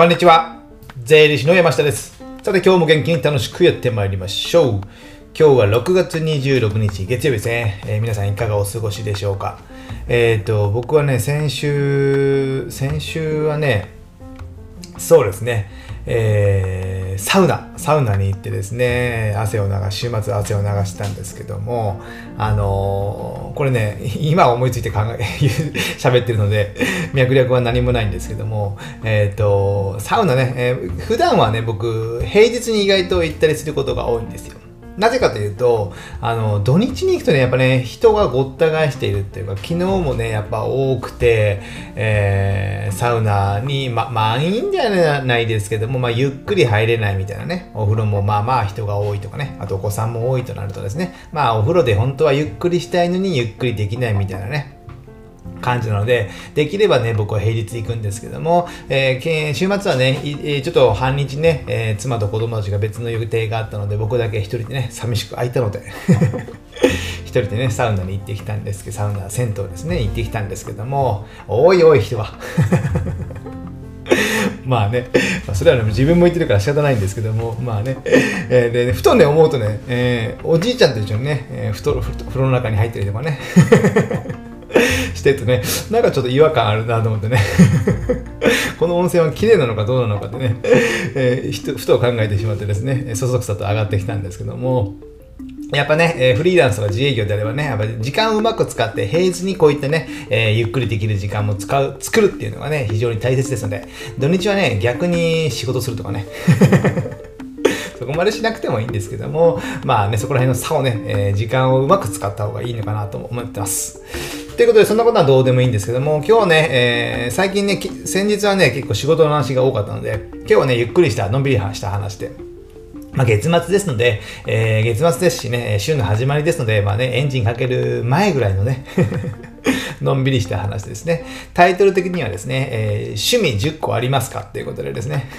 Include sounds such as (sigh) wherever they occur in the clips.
こんにちは。税理士の山下です。さて今日も元気に楽しくやってまいりましょう。今日は6月26日月曜日ですね。えー皆さんいかがお過ごしでしょうか。えっ、と、僕はね、先週、先週はね、そうですね、えーサウナ、サウナに行ってですね、汗を流し、週末汗を流したんですけども、あのーこれね、今思いついて考え、(laughs) 喋ってるので、脈略は何もないんですけども、えっ、と、サウナね、えー普段はね、僕、平日に意外と行ったりすることが多いんですよ。なぜかというと、あの、土日に行くとね、やっぱね、人がごった返しているっていうか、昨日もね、やっぱ多くて、えーサウナに、ま、満員ではないですけども、まあ、ゆっくり入れないみたいなね、お風呂もまあまあ人が多いとかね、あとお子さんも多いとなるとですね、まあ、お風呂で本当はゆっくりしたいのにゆっくりできないみたいなね、感じなので、できればね、僕は平日行くんですけども、えー週末はね、ちょっと半日ね、えー妻と子供たちが別の予定があったので、僕だけ一人でね、寂しく空いたので、(laughs) 一人でね、サウナに行ってきたんですけど、サウナ、銭湯ですね、行ってきたんですけども、おいおい人は。(laughs) まあね、それはね自分も言ってるから仕方ないんですけども、まあね、えーで、ふとね、思うとね、えーおじいちゃんと一緒にね、えーふとふと風呂の中に入ったりとかね、(laughs) してるとね、なんかちょっと違和感あるなと思ってね、(laughs) この温泉は綺麗なのかどうなのかってね、えーふと考えてしまってですね、そそくさと上がってきたんですけども、やっぱね、えフリーランスとか自営業であればね、やっぱ時間をうまく使って、平日にこういったね、えーゆっくりできる時間も使う、作るっていうのがね、非常に大切ですので、土日はね、逆に仕事するとかね、(laughs) そこまでしなくてもいいんですけども、まあね、そこら辺の差をね、えー時間をうまく使った方がいいのかなと思ってます。ということで、そんなことはどうでもいいんですけども、今日ね、えー最近ね、先日はね、結構仕事の話が多かったので、今日はね、ゆっくりした、のんびりした話で、まあ、月末ですので、えー月末ですしね、週の始まりですので、まあね、エンジンかける前ぐらいのね、(laughs) のんびりした話ですね。タイトル的にはですね、えー趣味10個ありますか？っていうことでですね、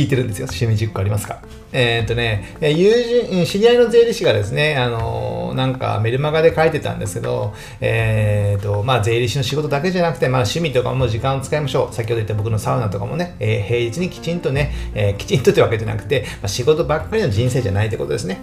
聞いてるんですよ。趣味10個ありますかえーっとね、友人、知り合いの税理士がですね、あのなんかメルマガで書いてたんですけど、えーっと、まあ税理士の仕事だけじゃなくて、まあ趣味とかも時間を使いましょう。先ほど言った僕のサウナとかもね、えー平日にきちんとね、えきちんとってわけじゃなくて、まあ、仕事ばっかりの人生じゃないってことですね。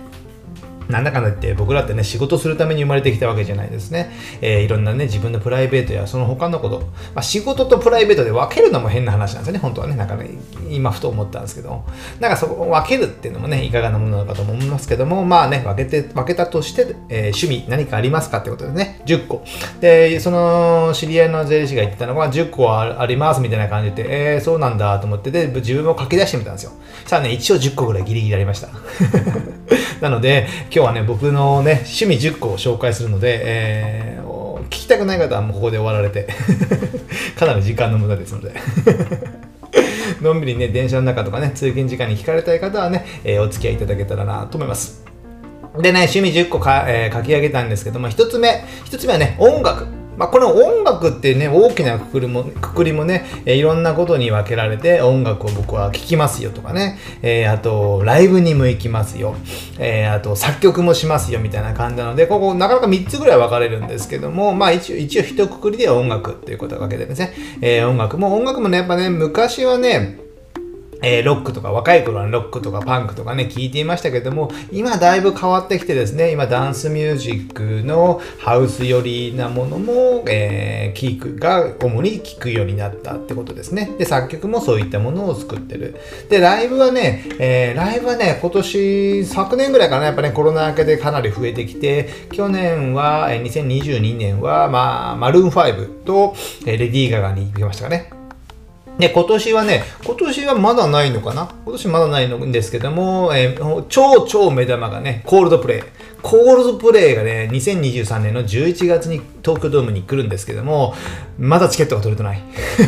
なんだかんだ言って僕らってね仕事するために生まれてきたわけじゃないですね、えーいろんなね自分のプライベートやその他のこと、まあ、仕事とプライベートで分けるのも変な話なんですよね。本当はね。なんかね今ふと思ったんですけど。なんかそこを分けるっていうのもねいかがなものなのかと思いますけども。まあね分けて分けたとして、えー趣味何かありますかってことですね10個でその知り合いの税理士が言ってたのが10個はありますみたいな感じでえー、そうなんだと思ってで自分も書き出してみたんですよ。さあね一応10個ぐらいギリギリありました。(laughs) なので、今日はね、僕のね、趣味10個を紹介するので、えー聞きたくない方はもうここで終わられて、(laughs) かなり時間の無駄ですので。(laughs) のんびりね、電車の中とかね、通勤時間に聞かれたい方はね、えーお付き合いいただけたらなと思います。でね、趣味10個か、えー書き上げたんですけども、1つ目、一つ目はね、音楽。まあ、この音楽ってね、大きなくくりも、くくりもね、えいろんなことに分けられて、音楽を僕は聴きますよとかね、えーあと、ライブにも行きますよ、えーあと、作曲もしますよみたいな感じなので、ここ、なかなか3つぐらい分かれるんですけども、まあ、一応、一応、一括りで音楽っていうことが分けてですね。えー音楽も、音楽もね、やっぱね、昔はね、えーロックとか若い頃はロックとかパンクとかね聞いていましたけども今だいぶ変わってきてですね今ダンスミュージックのハウス寄りなものも、えー聞くが主に聞くようになったってことですね。で作曲もそういったものを作ってる。でライブはね、えーライブはね今年昨年ぐらいかなやっぱねコロナ明けでかなり増えてきて去年は、えー2022年はまあマルーン5と、えーレディー・ガガに行きましたかね。で、今年はね、今年はまだないのかな？今年まだないんですけども、えー超超目玉がね、コールドプレイ。コールドプレイがね、2023年の11月に東京ドームに来るんですけども、まだチケットが取れてない。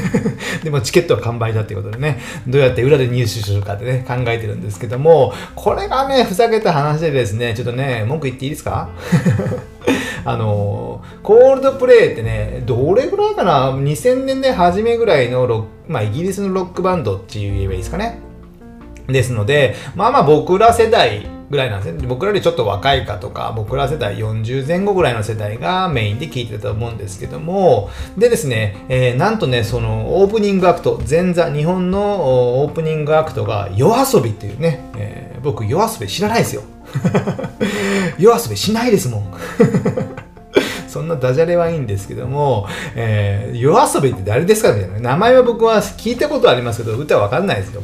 (laughs) でもチケットは完売だっていうことでね、どうやって裏で入手するかってね、考えてるんですけども、これがね、ふざけた話でですね、ちょっとね、文句言っていいですか？(laughs) あのコールドプレイってね、どれぐらいかな ?2000 年代初めぐらいのロック、まあ、イギリスのロックバンドって言えばいいですかね。ですので、まあまあ僕ら世代ぐらいなんですね。僕らよりちょっと若いかとか、僕ら世代40前後ぐらいの世代がメインで聴いてたと思うんですけども、でですね、えー、なんとね、そのオープニングアクト、前座、日本のオープニングアクトが夜遊びっていうね、えー、僕夜遊び知らないですよ。(laughs) 夜遊びしないですもん。そんなダジャレはいいんですけども、えー、夜遊びって誰ですかみたいな。名前は僕は聞いたことありますけど、歌わかんないですよ。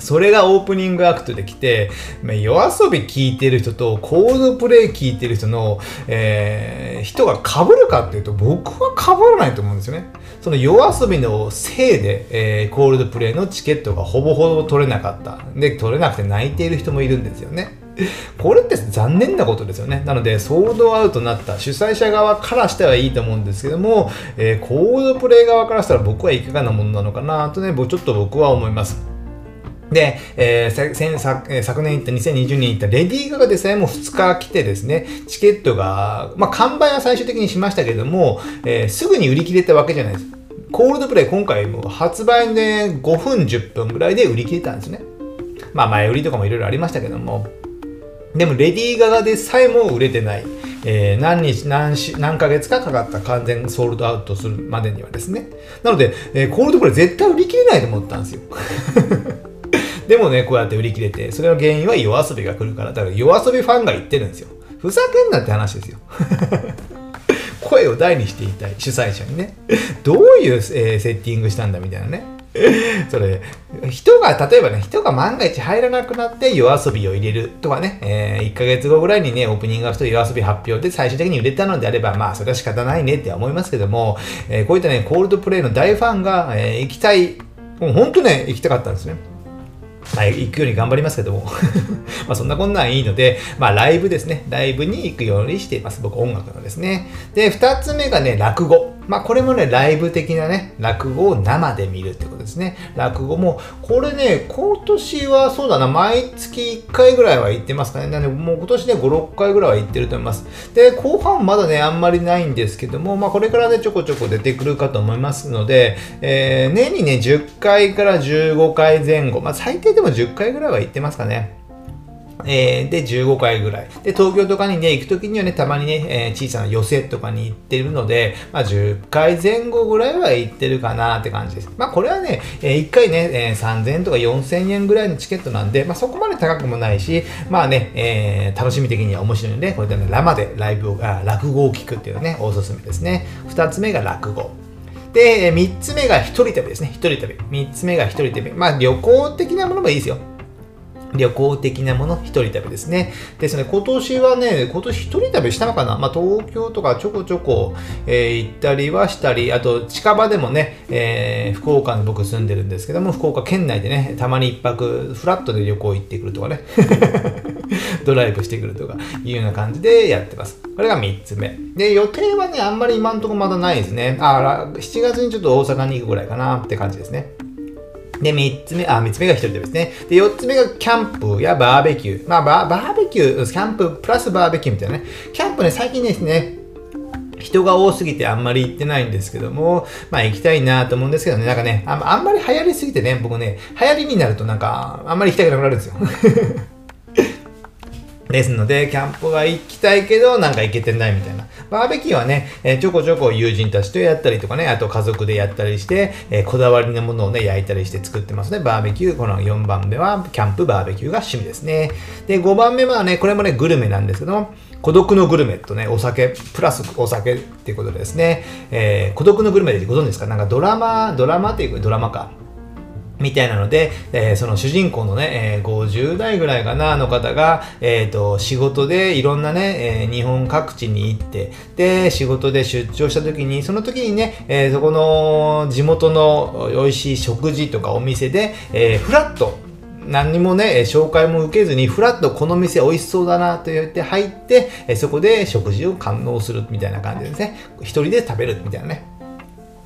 それがオープニングアクトで来て、まあ、夜遊び聴いてる人とコードプレイ聴いてる人の、えー、人が被るかっていうと僕は被らないと思うんですよね。その夜遊びのせいで、えー、コールドプレイのチケットがほぼほぼ取れなかった。で、取れなくて泣いている人もいるんですよね。これって残念なことですよね。なので、ソールドアウトになった主催者側からしてはいいと思うんですけども、えー、コードプレイ側からしたら僕はいかがなものなのかなとね、ちょっと僕は思います。で、えー、昨昨年行った2020年行ったレディー・ガガでさえも2日来てですね、チケットが、まあ、完売は最終的にしましたけども、えー、すぐに売り切れたわけじゃないです。コールドプレイ今回も発売で5分10分ぐらいで売り切れたんですね。まあ前売りとかもいろいろありましたけども。でもレディー・ガガでさえも売れてない。えー、何日何し、何ヶ月かかかった完全ソールドアウトするまでにはですね。なので、えー、コールドプレイ絶対売り切れないと思ったんですよ。(laughs) でもね、こうやって売り切れて、それの原因は夜遊びが来るから、だから夜遊びファンが言ってるんですよ。ふざけんなって話ですよ。(laughs) 声を大にしていたい、主催者にね。どういう、えー、セッティングしたんだみたいなね。(laughs) それ、人が、例えばね、人が万が一入らなくなって夜遊びを入れるとかね、えー、1ヶ月後ぐらいにね、オープニングアクト夜遊び発表で最終的に売れたのであれば、まあ、それは仕方ないねって思いますけども、えー、こういったね、コールドプレイの大ファンが、えー、行きたい、もう本当ね、行きたかったんですね。まあ、行くように頑張りますけども (laughs) まあそんなこんなんいいので、まあライブですね。ライブに行くようにしています。僕音楽のですね。で、二つ目がね、落語。まあこれもね、ライブ的なね、落語を生で見るってことですね。落語も、これね、今年はそうだな、毎月1回ぐらいは行ってますかね。なので、もう今年ね、5、6回ぐらいは行ってると思います。で、後半まだね、あんまりないんですけども、まあこれからね、ちょこちょこ出てくるかと思いますので、えー、年にね、10回から15回前後、まあ最低でも10回ぐらいは行ってますかね。えー、で、15回ぐらい。で、東京とかにね、行くときにはね、たまにね、えー、小さな寄せとかに行ってるので、まあ、10回前後ぐらいは行ってるかなって感じです。まあ、これはね、えー、1回ね、えー、3000円とか4000円ぐらいのチケットなんで、まあ、そこまで高くもないし、まあね、えー、楽しみ的には面白いので、これでね、生でライブを、あ落語を聞くっていうのね、おすすめですね。2つ目が落語。で、3つ目が一人旅ですね。一人旅。3つ目が一人旅。まあ、旅行的なものもいいですよ。旅行的なもの、一人旅ですね。ですね、今年はね、今年一人旅したのかなまあ、東京とかちょこちょこ、えー、行ったりはしたり、あと近場でもね、えー、福岡に僕住んでるんですけども、福岡県内でね、たまに一泊、フラットで旅行行ってくるとかね、(laughs) ドライブしてくるとかいうような感じでやってます。これが3つ目。で、予定はね、あんまり今んとこまだないですね。あら、7月にちょっと大阪に行くぐらいかなって感じですね。で、3つ目、あ、3つ目が1人でですね。で、4つ目がキャンプやバーベキュー。まあ、バーベキュー、キャンププラスバーベキューみたいなね。キャンプね、最近ですね、人が多すぎてあんまり行ってないんですけども、まあ行きたいなと思うんですけどね、なんかね、あんまり流行りすぎてね、僕ね、流行りになるとなんか、あんまり行きたくなくなるんですよ。(laughs) ですので、キャンプは行きたいけど、なんか行けてないみたいな。バーベキューはね、え、ちょこちょこ友人たちとやったりとかね、あと家族でやったりして、え、こだわりのものをね、焼いたりして作ってますね。バーベキュー。この4番目は、キャンプ、バーベキューが趣味ですね。で、5番目はね、これもね、グルメなんですけども、孤独のグルメとね、お酒、プラスお酒っていうことですね、えー、孤独のグルメでご存知ですか？なんかドラマ、ドラマっていうかドラマか。みたいなので、えー、その主人公のね、えー、50代ぐらいかな、の方が、えっ、ー、と、仕事でいろんなね、えー、日本各地に行って、で、仕事で出張した時に、その時にね、えー、そこの地元の美味しい食事とかお店で、えー、フラット、何にもね、紹介も受けずに、フラッとこの店美味しそうだなと言って入って、そこで食事を堪能するみたいな感じですね。一人で食べるみたいなね。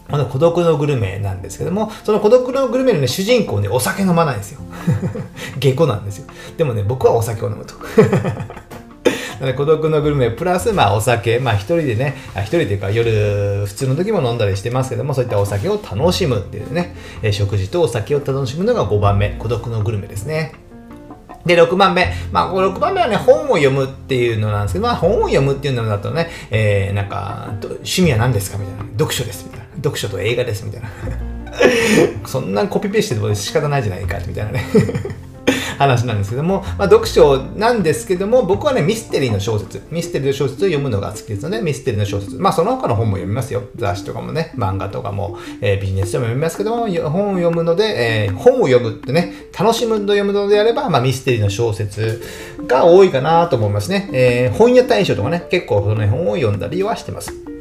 あの孤独のグルメなんですけども、その孤独のグルメの、ね、主人公ね、お酒飲まないんですよ。(laughs) 下戸なんですよ。でもね、僕はお酒を飲むと。(laughs) 孤独のグルメプラス、まあ、お酒、まあ、一人でね、一人というか夜、普通の時も飲んだりしてますけども、そういったお酒を楽しむっていうね、食事とお酒を楽しむのが5番目、孤独のグルメですね。で、6番目。まあ、こ6番目はね、本を読むっていうのなんですけど、まあ、本を読むっていうのだとね、えー、なんか、趣味は何ですか？みたいな。読書です、みたいな。読書と映画です、みたいな。(laughs) そんなコピペしても仕方ないじゃないか、みたいなね。(laughs) 話なんですけども、まあ、読書なんですけども、僕はね、ミステリーの小説、ミステリーの小説を読むのが好きですので、ミステリーの小説。まあ、その他の本も読みますよ。雑誌とかもね、漫画とかも、えー、ビジネスでも読みますけども、本を読むので、えー、本を読むってね、楽しむと読むのであれば、まあ、ミステリーの小説が多いかなと思いますね。えー、本屋大賞とかね、結構その本を読んだりはしてます。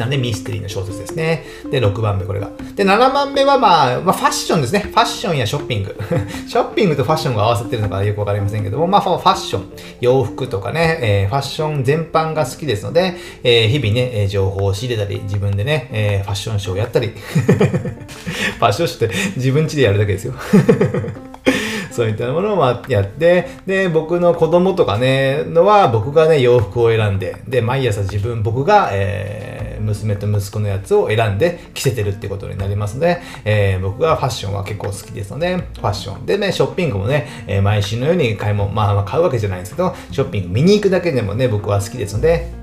なんでミステリーの小説ですね。で、6番目これが。で、7番目はまあ、まあ、ファッションですね。ファッションやショッピング。(laughs) ショッピングとファッションが合わさってるのかよくわかりませんけども、まあ、ファッション、洋服とかね、えー、ファッション全般が好きですので、えー、日々ね、情報を仕入れたり、自分でね、えー、ファッションショーをやったり。(laughs) ファッションショーって自分家でやるだけですよ。(laughs) そういったものをやって、で、僕の子供とかね、のは僕がね、洋服を選んで、で、毎朝自分、僕が、えー、娘と息子のやつを選んで着せてるってことになりますので、えー、僕はファッションは結構好きですので、ファッション。でね、ショッピングもね、え、毎週のように買い物、まあ、まあ買うわけじゃないんですけど、ショッピング見に行くだけでもね、僕は好きですので、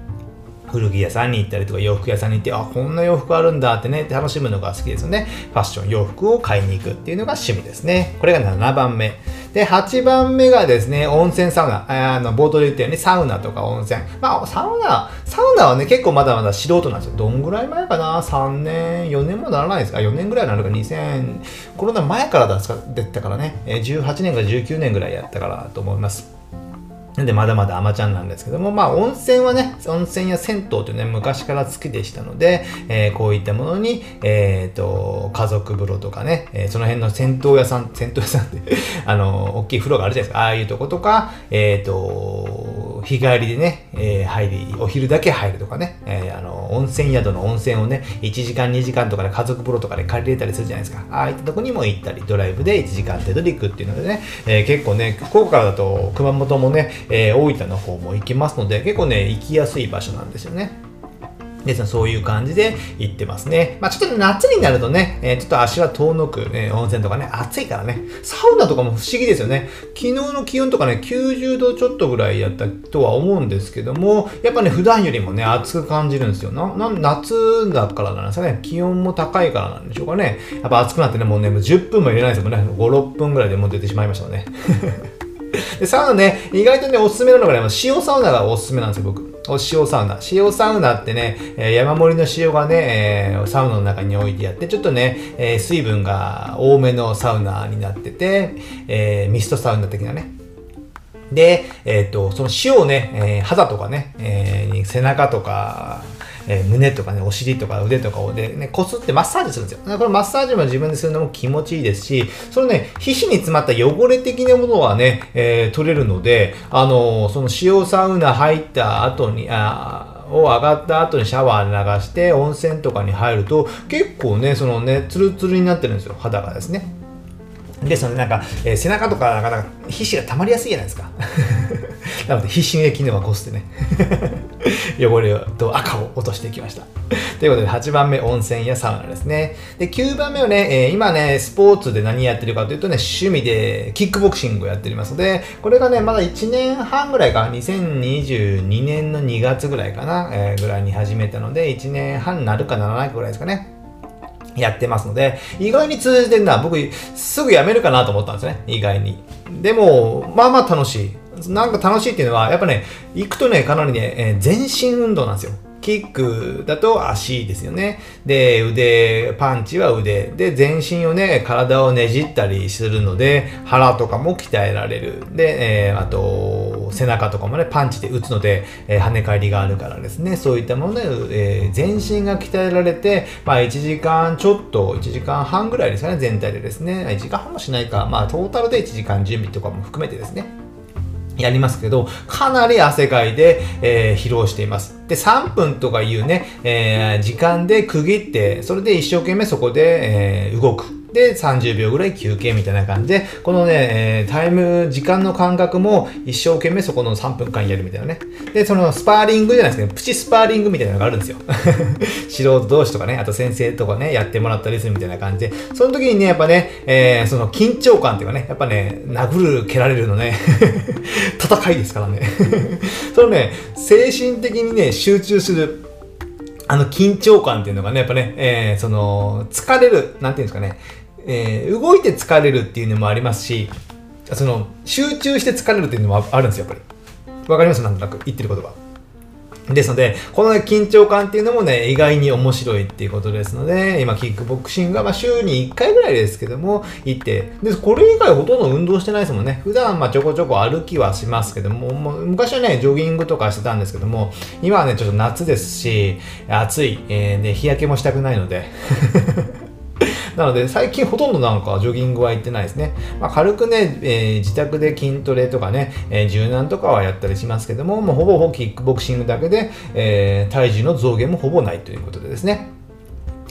古着屋さんに行ったりとか洋服屋さんに行って、あ、こんな洋服あるんだってね、楽しむのが好きですよね。ファッション、洋服を買いに行くっていうのが趣味ですね。これが7番目。で、8番目がですね、温泉サウナ。あの、冒頭で言ったようにサウナとか温泉。まあ、サウナ、サウナはね、結構まだまだ素人なんですよ。どんぐらい前かな ?3 年、4年もならないですか ?4 年ぐらいなのか、2000、コロナ前からだったからね、18年か19年ぐらいやったからと思います。なんでまだまだアマちゃんなんですけども、まあ温泉はね、温泉や銭湯というね、昔から好きでしたので、えー、こういったものに、えっ、ー、と、家族風呂とかね、えー、その辺の銭湯屋さん、銭湯屋さんって (laughs) あの、大きい風呂があるじゃないですか。ああいうとことか、えっ、と、日帰りでね、え入り、お昼だけ入るとかね、えあの、温泉宿の温泉をね、1時間2時間とかで家族風呂とかで借りれたりするじゃないですか。ああいったとこにも行ったり、ドライブで1時間程度で行くっていうのでね、え結構ね、福岡だと熊本もね、え、大分の方も行きますので、結構ね、行きやすい場所なんですよね。です、そういう感じで行ってますね。まあちょっと夏になるとね、えー、ちょっと足は遠のく、ね、温泉とかね、暑いからね、サウナとかも不思議ですよね。昨日の気温とかね、90度ちょっとぐらいやったとは思うんですけども、やっぱね、普段よりもね、暑く感じるんですよ。な、な夏だからなんですかね。気温も高いからなんでしょうかね。やっぱ暑くなってね、もうね、もう10分も入れないですもんね。5、6分ぐらいでもう出てしまいましたね。(laughs) で、サウナね、意外とね、おすすめなのがね、塩サウナがおすすめなんですよ、僕。塩サウナ。塩サウナってね、山盛りの塩がね、サウナの中に置いてあって、ちょっとね、水分が多めのサウナになってて、ミストサウナ的なね。で、えっ、と、その塩をね、え肌とかね、え背中とか、えー、胸とかね、お尻とか腕とかをで、ね、こすってマッサージするんですよ。これマッサージも自分でするのも気持ちいいですし、そのね、皮脂に詰まった汚れ的なものはね、えー、取れるので、あのー、その塩サウナ入った後に、あを上がった後にシャワー流して温泉とかに入ると結構ね、そのね、ツルツルになってるんですよ、肌がですね。ですので、なんか、えー、背中とか、なかなか皮脂が溜まりやすいじゃないですか。(laughs) なので、皮脂液のはこすってね (laughs) 汚れと赤を落としていきました。ということで、8番目、温泉やサウナですね。で、9番目はね、えー、今ね、スポーツで何やってるかというとね、趣味でキックボクシングをやっておりますので、これがね、まだ1年半ぐらいか、2022年の2月ぐらいかな、えー、ぐらいに始めたので、1年半なるかならないかぐらいですかね。やってますので、意外に通じてるのは僕、すぐやめるかなと思ったんですね。意外に。でも、まあまあ楽しい。なんか楽しいっていうのは、やっぱね、行くとね、かなりね、えー、全身運動なんですよ。キックだと足ですよね。で、腕、パンチは腕。で、全身をね、体をねじったりするので、腹とかも鍛えられる。で、えー、あと、背中とかもね、パンチで打つので、えー、跳ね返りがあるからですね。そういったもので、えー、全身が鍛えられて、まあ、1時間ちょっと、1時間半ぐらいですかね、全体でですね。1時間半もしないか、まあ、トータルで1時間準備とかも含めてですね。やりますけど、かなり汗かいて、えー、疲労しています。で、3分とかいうね、えー、時間で区切って、それで一生懸命そこで、えー、動く。で、30秒ぐらい休憩みたいな感じで、このね、えー、タイム、時間の感覚も一生懸命そこの3分間やるみたいなね。で、そのスパーリングじゃないですけど、プチスパーリングみたいなのがあるんですよ。(laughs) 素人同士とかね、あと先生とかね、やってもらったりするみたいな感じで、その時にね、やっぱね、えー、その緊張感っていうかね、やっぱね、殴る、蹴られるのね、(laughs) 戦いですからね。(laughs) そのね、精神的にね、集中する、あの緊張感っていうのがね、やっぱね、えー、その、疲れる、なんていうんですかね、えー、動いて疲れるっていうのもありますし、その、集中して疲れるっていうのもあるんですよ、やっぱり。わかります？なんとなく言ってることは。ですので、このね緊張感っていうのもね、意外に面白いっていうことですので、今、キックボクシングはま週に1回ぐらいですけども、行って、で、これ以外ほとんど運動してないですもんね。普段まちょこちょこ歩きはしますけども、も昔はね、ジョギングとかしてたんですけども、今はね、ちょっと夏ですし、暑い、えー、で、日焼けもしたくないので、なので、最近ほとんどなんかジョギングは行ってないですね。まあ、軽くね、えー、自宅で筋トレとかね、えー、柔軟とかはやったりしますけども、もうほぼほぼキックボクシングだけで、えー、体重の増減もほぼないということでですね。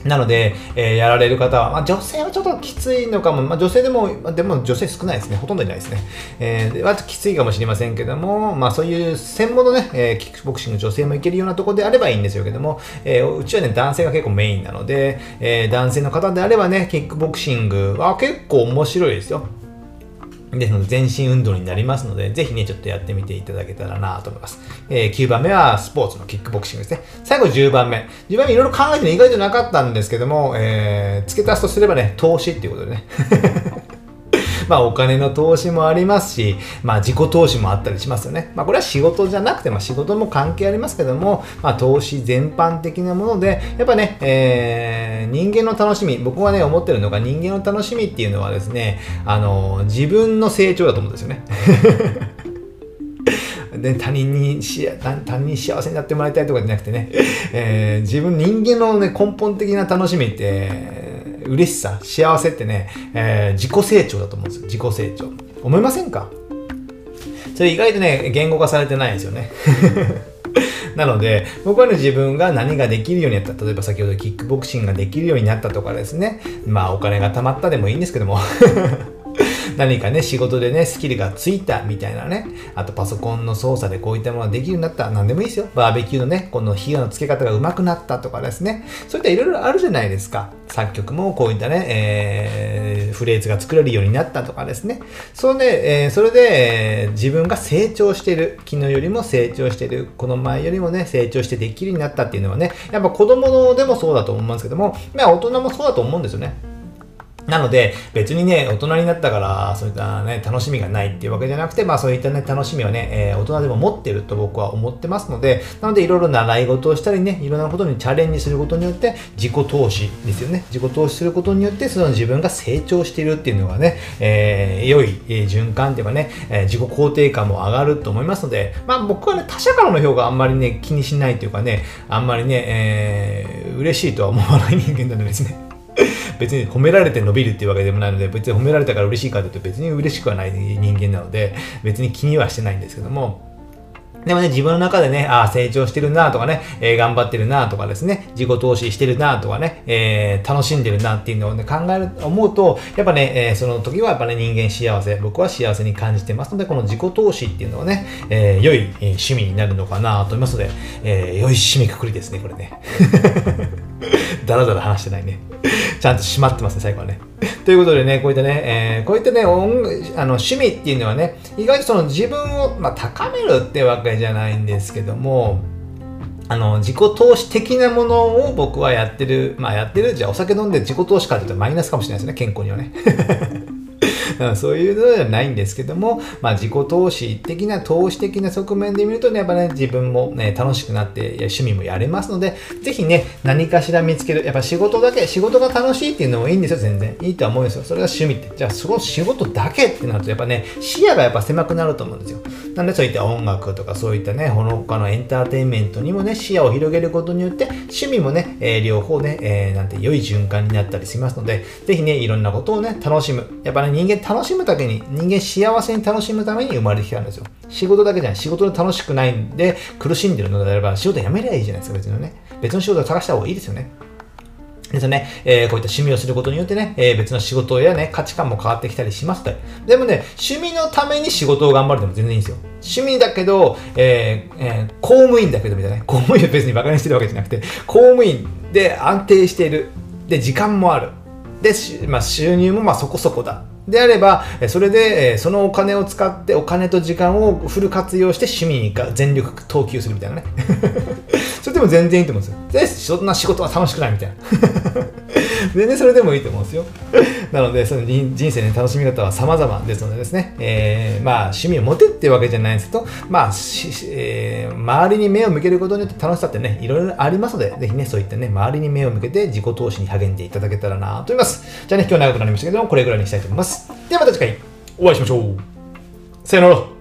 なので、えー、やられる方は、まあ、女性はちょっときついのかも、まあ、女性でも、でも女性少ないですね。ほとんどいないですね。えー、はきついかもしれませんけども、まあ、そういう専門のね、えー、キックボクシング女性もいけるようなところであればいいんですよけども、えー、うちはね、男性が結構メインなので、えー、男性の方であればね、キックボクシングは結構面白いですよ。ですので、全身運動になりますので、ぜひね、ちょっとやってみていただけたらなと思います。えー、9番目はスポーツのキックボクシングですね。最後10番目。10番目いろいろ考えてね意外となかったんですけども、えー、付け足すとすればね、投資っていうことでね。(laughs) まあお金の投資もありますし、まあ自己投資もあったりしますよね。まあこれは仕事じゃなくて、まあ仕事も関係ありますけども、まあ投資全般的なもので、やっぱね、えー、人間の楽しみ、僕はね、思ってるのが人間の楽しみっていうのはですね、あの、自分の成長だと思うんですよね。(laughs) で他人にし他人に幸せになってもらいたいとかじゃなくてね、えー、自分人間の、ね、根本的な楽しみって嬉しさ、幸せってね、えー、自己成長だと思うんですよ。自己成長。思いませんか？それ意外とね、言語化されてないんですよね。(laughs) なので、僕はね、自分が何ができるようになった。例えば先ほどキックボクシングができるようになったとかですね。まあ、お金が貯まったでもいいんですけども何かね、仕事でね、スキルがついたみたいなね、あとパソコンの操作でこういったものができるようになった、何でもいいですよ。バーベキューのね、この火のつけ方が上手くなったとかですね、そういったいろいろあるじゃないですか。作曲もこういったね、えー、フレーズが作れるようになったとかですね。それで、えー、それで、えー、自分が成長してる、昨日よりも成長してる、この前よりもね、成長してできるようになったっていうのはね、やっぱ子供のでもそうだと思うんですけども、まあ大人もそうだと思うんですよね。なので、別にね、大人になったから、そういったね、楽しみがないっていうわけじゃなくて、まあそういったね、楽しみはね、えー、大人でも持ってると僕は思ってますので、なのでいろいろ習い事をしたりね、いろんなことにチャレンジすることによって、自己投資ですよね。自己投資することによって、その自分が成長しているっていうのがね、えー、良い、循環っていうかね、えー、自己肯定感も上がると思いますので、まあ僕はね、他者からの評価あんまりね、気にしないというかね、あんまりね、えー、嬉しいとは思わない人間なのですね。別に褒められて伸びるっていうわけでもないので、別に褒められたから嬉しいかというと別に嬉しくはない人間なので、別に気にはしてないんですけども、でもね、自分の中でね、ああ、成長してるなとかね、えー、頑張ってるなとかですね、自己投資してるなとかね、えー、楽しんでるなっていうのをね、考える、思うと、やっぱね、えー、その時はやっぱね、人間幸せ、僕は幸せに感じてますので、この自己投資っていうのはね、え、良い、趣味になるのかなと思いますので、え、良い締めくくりですね、これね。(laughs) だらだら話してないね。(laughs) ちゃんと閉まってますね、最後はね。(laughs) ということでね、こういったね、えー、こういったね、音あの趣味っていうのはね、意外とその自分を、まあ、高めるってわけじゃないんですけども、あの、自己投資的なものを僕はやってる、まあやってる、じゃあお酒飲んで自己投資かって言うとマイナスかもしれないですね、健康にはね。(laughs) そういうのではないんですけども、まあ、自己投資的な投資的な側面で見るとね、やっぱね、自分もね、楽しくなって趣味もやれますので、ぜひね、何かしら見つける。やっぱ仕事だけ、仕事が楽しいっていうのもいいんですよ、全然。いいとは思うんですよ。それが趣味って。じゃあ、その仕事だけってなると、やっぱね、視野がやっぱ狭くなると思うんですよ。なんでそういった音楽とかそういったね、他のかのエンターテインメントにもね、視野を広げることによって、趣味もね、えー、両方ね、えー、なんて良い循環になったりしますので、ぜひね、いろんなことをね、楽しむ。やっぱね、人間楽しむだけに、人間幸せに楽しむために生まれてきたんですよ。仕事だけじゃない。仕事で楽しくないんで苦しんでるのであれば仕事辞めりゃいいじゃないですか、別にね。別の仕事を探した方がいいですよね。ですよね、えー、こういった趣味をすることによってね、えー、別の仕事やね、価値観も変わってきたりしますと。でもね、趣味のために仕事を頑張るでも全然いいんですよ。趣味だけど、えーえー、公務員だけどみたいなね、公務員を別に馬鹿にしてるわけじゃなくて、公務員で安定している。で、時間もある。で、まあ、収入もまあそこそこだ。であれば、それで、そのお金を使ってお金と時間をフル活用して趣味に全力投球するみたいなね。それでも全然いいと思うんですよ。で、そんな仕事は楽しくないみたいな。(laughs) 全然それでもいいと思うんですよ。なので、その人生の楽しみ方は様々ですのでですね、えー、まあ、趣味を持てっていうわけじゃないんですけど、まあ、えー、周りに目を向けることによって楽しさってね、いろいろありますので、ぜひね、そういったね、周りに目を向けて自己投資に励んでいただけたらなと思います。じゃあね、今日長くなりましたけども、これぐらいにしたいと思います。ではまた次回お会いしましょう。さよなら。